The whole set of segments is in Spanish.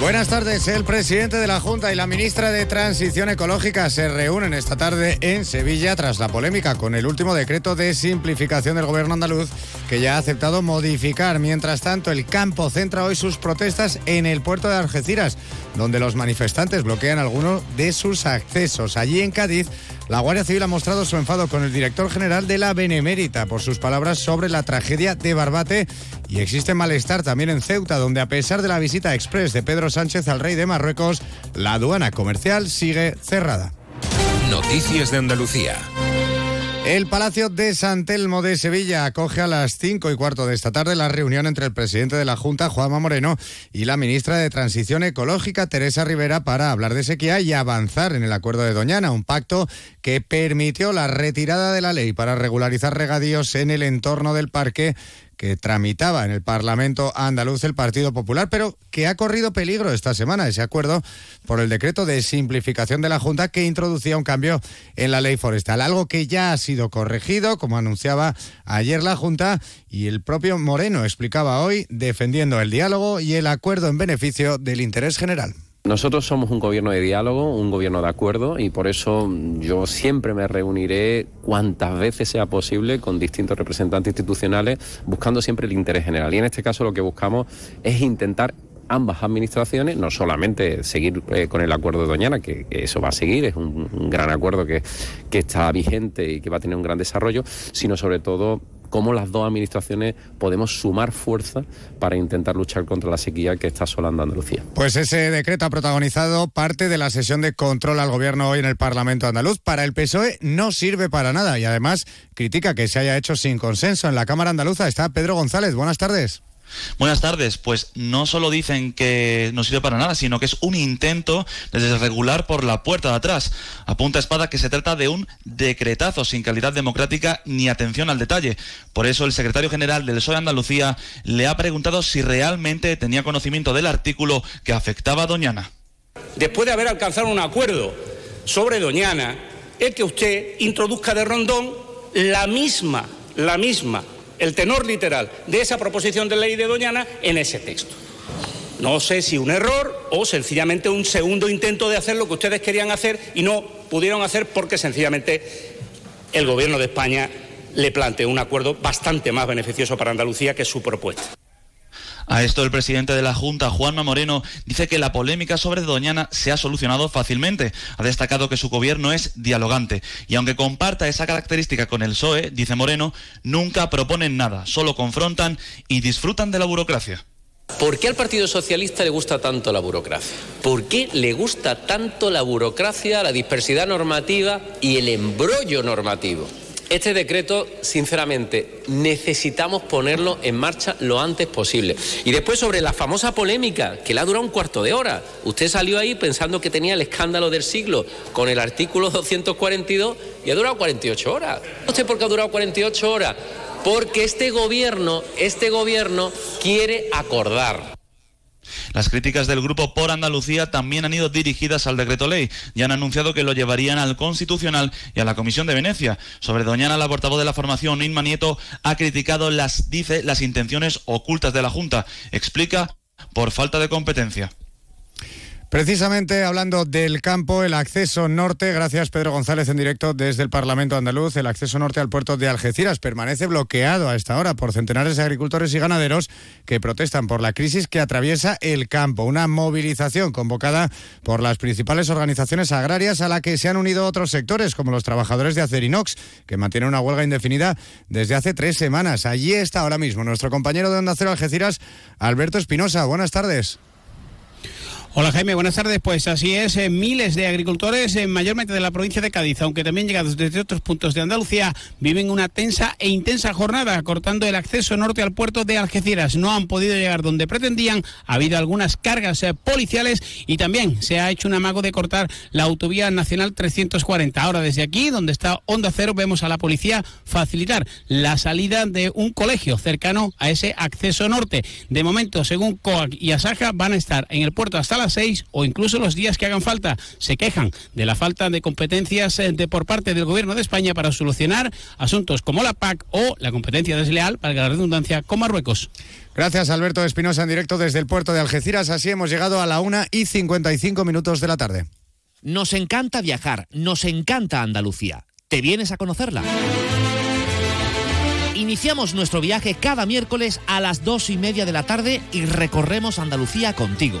Buenas tardes. El presidente de la Junta y la ministra de Transición Ecológica se reúnen esta tarde en Sevilla tras la polémica con el último decreto de simplificación del gobierno andaluz que ya ha aceptado modificar. Mientras tanto, el campo centra hoy sus protestas en el puerto de Algeciras, donde los manifestantes bloquean algunos de sus accesos. Allí en Cádiz, la Guardia Civil ha mostrado su enfado con el director general de la Benemérita por sus palabras sobre la tragedia de Barbate y existe malestar también en Ceuta, donde a pesar de la visita express de Pedro Sánchez al rey de Marruecos, la aduana comercial sigue cerrada. Noticias de Andalucía. El Palacio de San Telmo de Sevilla acoge a las cinco y cuarto de esta tarde la reunión entre el presidente de la Junta, Juanma Moreno, y la ministra de Transición Ecológica, Teresa Rivera, para hablar de sequía y avanzar en el acuerdo de Doñana, un pacto que permitió la retirada de la ley para regularizar regadíos en el entorno del parque que tramitaba en el Parlamento andaluz el Partido Popular, pero que ha corrido peligro esta semana ese acuerdo por el decreto de simplificación de la Junta que introducía un cambio en la ley forestal, algo que ya ha sido corregido, como anunciaba ayer la Junta, y el propio Moreno explicaba hoy defendiendo el diálogo y el acuerdo en beneficio del interés general. Nosotros somos un gobierno de diálogo, un gobierno de acuerdo y por eso yo siempre me reuniré cuantas veces sea posible con distintos representantes institucionales buscando siempre el interés general. Y en este caso lo que buscamos es intentar ambas administraciones, no solamente seguir eh, con el acuerdo de Doñana, que, eso va a seguir, es un, gran acuerdo que, que está vigente y que va a tener un gran desarrollo, sino sobre todo cómo las dos administraciones podemos sumar fuerza para intentar luchar contra la sequía que está asolando Andalucía. Pues ese decreto ha protagonizado parte de la sesión de control al gobierno hoy en el Parlamento andaluz. Para el PSOE no sirve para nada y además critica que se haya hecho sin consenso. En la Cámara Andaluza está Pedro González. Buenas tardes. Buenas tardes. Pues no solo dicen que no sirve para nada, sino que es un intento de desregular por la puerta de atrás. Apunta espada que se trata de un decretazo sin calidad democrática ni atención al detalle. Por eso el secretario general del PSOE Andalucía le ha preguntado si realmente tenía conocimiento del artículo que afectaba a Doñana. Después de haber alcanzado un acuerdo sobre Doñana, es que usted introduzca de rondón la misma, la misma el tenor literal de esa proposición de ley de Doñana en ese texto. No sé si un error o sencillamente un segundo intento de hacer lo que ustedes querían hacer y no pudieron hacer porque sencillamente el Gobierno de España le planteó un acuerdo bastante más beneficioso para Andalucía que su propuesta. A esto el presidente de la Junta, Juanma Moreno, dice que la polémica sobre Doñana se ha solucionado fácilmente. Ha destacado que su gobierno es dialogante y aunque comparta esa característica con el PSOE, dice Moreno, nunca proponen nada, solo confrontan y disfrutan de la burocracia. ¿Por qué al Partido Socialista le gusta tanto la burocracia? ¿Por qué le gusta tanto la burocracia, la dispersidad normativa y el embrollo normativo? Este decreto, sinceramente, necesitamos ponerlo en marcha lo antes posible. Y después sobre la famosa polémica, que le ha durado un cuarto de hora. Usted salió ahí pensando que tenía el escándalo del siglo con el artículo 242 y ha durado 48 horas. ¿Usted por qué ha durado 48 horas? Porque este gobierno, este gobierno quiere acordar. Las críticas del grupo por Andalucía también han ido dirigidas al decreto ley y han anunciado que lo llevarían al Constitucional y a la Comisión de Venecia. Sobre Doñana, la portavoz de la formación, Inma Nieto, ha criticado las, dice, las intenciones ocultas de la Junta. Explica por falta de competencia. Precisamente hablando del campo, el acceso norte, gracias Pedro González en directo desde el Parlamento andaluz, el acceso norte al puerto de Algeciras permanece bloqueado a esta hora por centenares de agricultores y ganaderos que protestan por la crisis que atraviesa el campo. Una movilización convocada por las principales organizaciones agrarias a la que se han unido otros sectores como los trabajadores de Acerinox, que mantienen una huelga indefinida desde hace tres semanas. Allí está ahora mismo nuestro compañero de Onda Cero Algeciras, Alberto Espinosa. Buenas tardes. Hola Jaime, buenas tardes. Pues así es, eh, miles de agricultores, eh, mayormente de la provincia de Cádiz, aunque también llegados desde otros puntos de Andalucía, viven una tensa e intensa jornada cortando el acceso norte al puerto de Algeciras. No han podido llegar donde pretendían, ha habido algunas cargas eh, policiales y también se ha hecho un amago de cortar la autovía nacional 340. Ahora desde aquí, donde está Onda Cero, vemos a la policía facilitar la salida de un colegio cercano a ese acceso norte. De momento, según COAC y Asaja, van a estar en el puerto hasta las cada seis o incluso los días que hagan falta. Se quejan de la falta de competencias eh, de, por parte del Gobierno de España para solucionar asuntos como la PAC o la competencia desleal, para la redundancia, con Marruecos. Gracias, Alberto Espinosa, en directo desde el puerto de Algeciras. Así hemos llegado a la 1 y 55 minutos de la tarde. Nos encanta viajar, nos encanta Andalucía. ¿Te vienes a conocerla? Iniciamos nuestro viaje cada miércoles a las dos y media de la tarde y recorremos Andalucía contigo.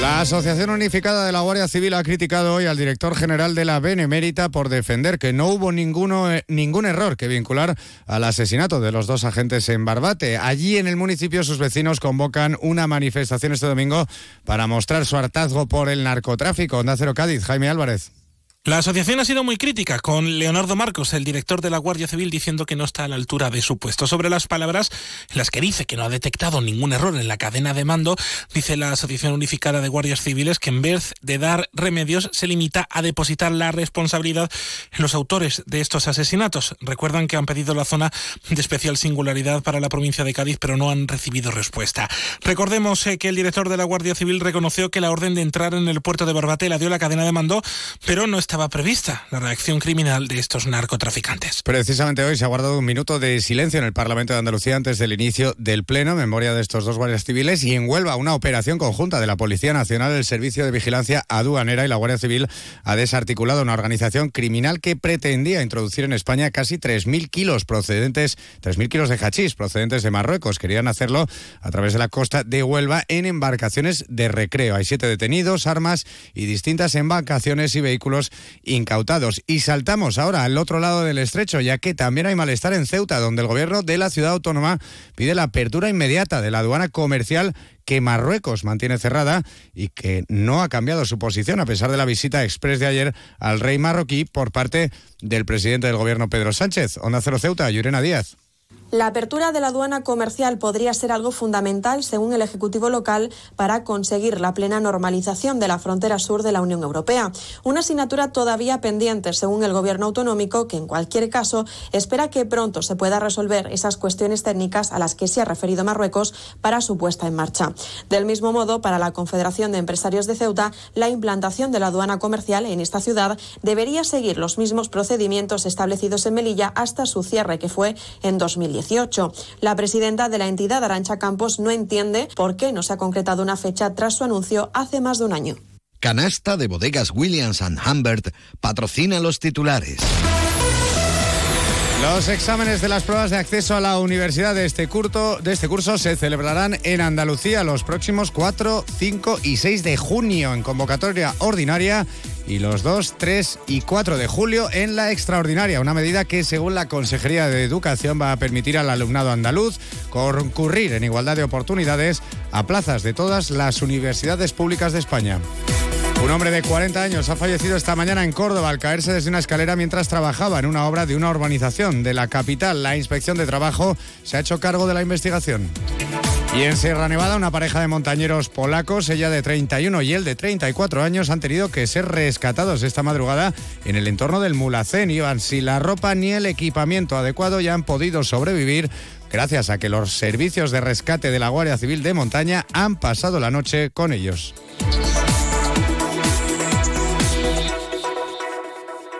La Asociación Unificada de la Guardia Civil ha criticado hoy al director general de la Benemérita por defender que no hubo ninguno, eh, ningún error que vincular al asesinato de los dos agentes en Barbate. Allí en el municipio sus vecinos convocan una manifestación este domingo para mostrar su hartazgo por el narcotráfico. Onda Cero Cádiz, Jaime Álvarez. La asociación ha sido muy crítica, con Leonardo Marcos, el director de la Guardia Civil, diciendo que no está a la altura de su puesto. Sobre las palabras en las que dice que no ha detectado ningún error en la cadena de mando, dice la Asociación Unificada de Guardias Civiles que en vez de dar remedios se limita a depositar la responsabilidad en los autores de estos asesinatos. Recuerdan que han pedido la zona de especial singularidad para la provincia de Cádiz, pero no han recibido respuesta. Recordemos eh, que el director de la Guardia Civil reconoció que la orden de entrar en el puerto de Barbate la dio la cadena de mando, pero no estaba prevista la reacción criminal de estos narcotraficantes. Precisamente hoy se ha guardado un minuto de silencio en el Parlamento de Andalucía antes del inicio del Pleno, en memoria de estos dos guardias civiles, y en Huelva una operación conjunta de la Policía Nacional, el Servicio de Vigilancia Aduanera y la Guardia Civil ha desarticulado una organización criminal que pretendía introducir en España casi 3.000 kilos procedentes, 3.000 kilos de hachís procedentes de Marruecos. Querían hacerlo a través de la costa de Huelva en embarcaciones de recreo. Hay siete detenidos, armas y distintas embarcaciones y vehículos incautados. Y saltamos ahora al otro lado del estrecho, ya que también hay malestar en Ceuta, donde el gobierno de la ciudad autónoma pide la apertura inmediata de la aduana comercial que Marruecos mantiene cerrada y que no ha cambiado su posición a pesar de la visita express de ayer al rey marroquí por parte del presidente del gobierno Pedro Sánchez. Onda Cero Ceuta, Llurena Díaz. La apertura de la aduana comercial podría ser algo fundamental, según el Ejecutivo local, para conseguir la plena normalización de la frontera sur de la Unión Europea. Una asignatura todavía pendiente, según el Gobierno autonómico, que en cualquier caso espera que pronto se pueda resolver esas cuestiones técnicas a las que se ha referido Marruecos para su puesta en marcha. Del mismo modo, para la Confederación de Empresarios de Ceuta, la implantación de la aduana comercial en esta ciudad debería seguir los mismos procedimientos establecidos en Melilla hasta su cierre, que fue en 2010. La presidenta de la entidad, Arancha Campos, no entiende por qué no se ha concretado una fecha tras su anuncio hace más de un año. Canasta de bodegas Williams ⁇ Humbert patrocina los titulares. Los exámenes de las pruebas de acceso a la universidad de este, este curso se celebrarán en Andalucía los próximos 4, 5 y 6 de junio en convocatoria ordinaria y los 2, 3 y 4 de julio en la extraordinaria, una medida que según la Consejería de Educación va a permitir al alumnado andaluz concurrir en igualdad de oportunidades a plazas de todas las universidades públicas de España. Un hombre de 40 años ha fallecido esta mañana en Córdoba al caerse desde una escalera mientras trabajaba en una obra de una urbanización de la capital. La inspección de trabajo se ha hecho cargo de la investigación. Y en Sierra Nevada, una pareja de montañeros polacos, ella de 31 y él de 34 años, han tenido que ser rescatados esta madrugada en el entorno del Mulacén. Iban sin la ropa ni el equipamiento adecuado y han podido sobrevivir gracias a que los servicios de rescate de la Guardia Civil de Montaña han pasado la noche con ellos.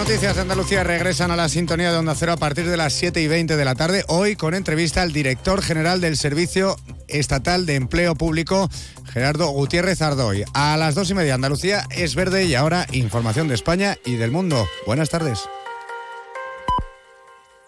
Noticias de Andalucía regresan a la sintonía de Onda Cero a partir de las 7 y 20 de la tarde. Hoy con entrevista al director general del Servicio Estatal de Empleo Público, Gerardo Gutiérrez Ardoy. A las dos y media Andalucía es verde y ahora información de España y del mundo. Buenas tardes.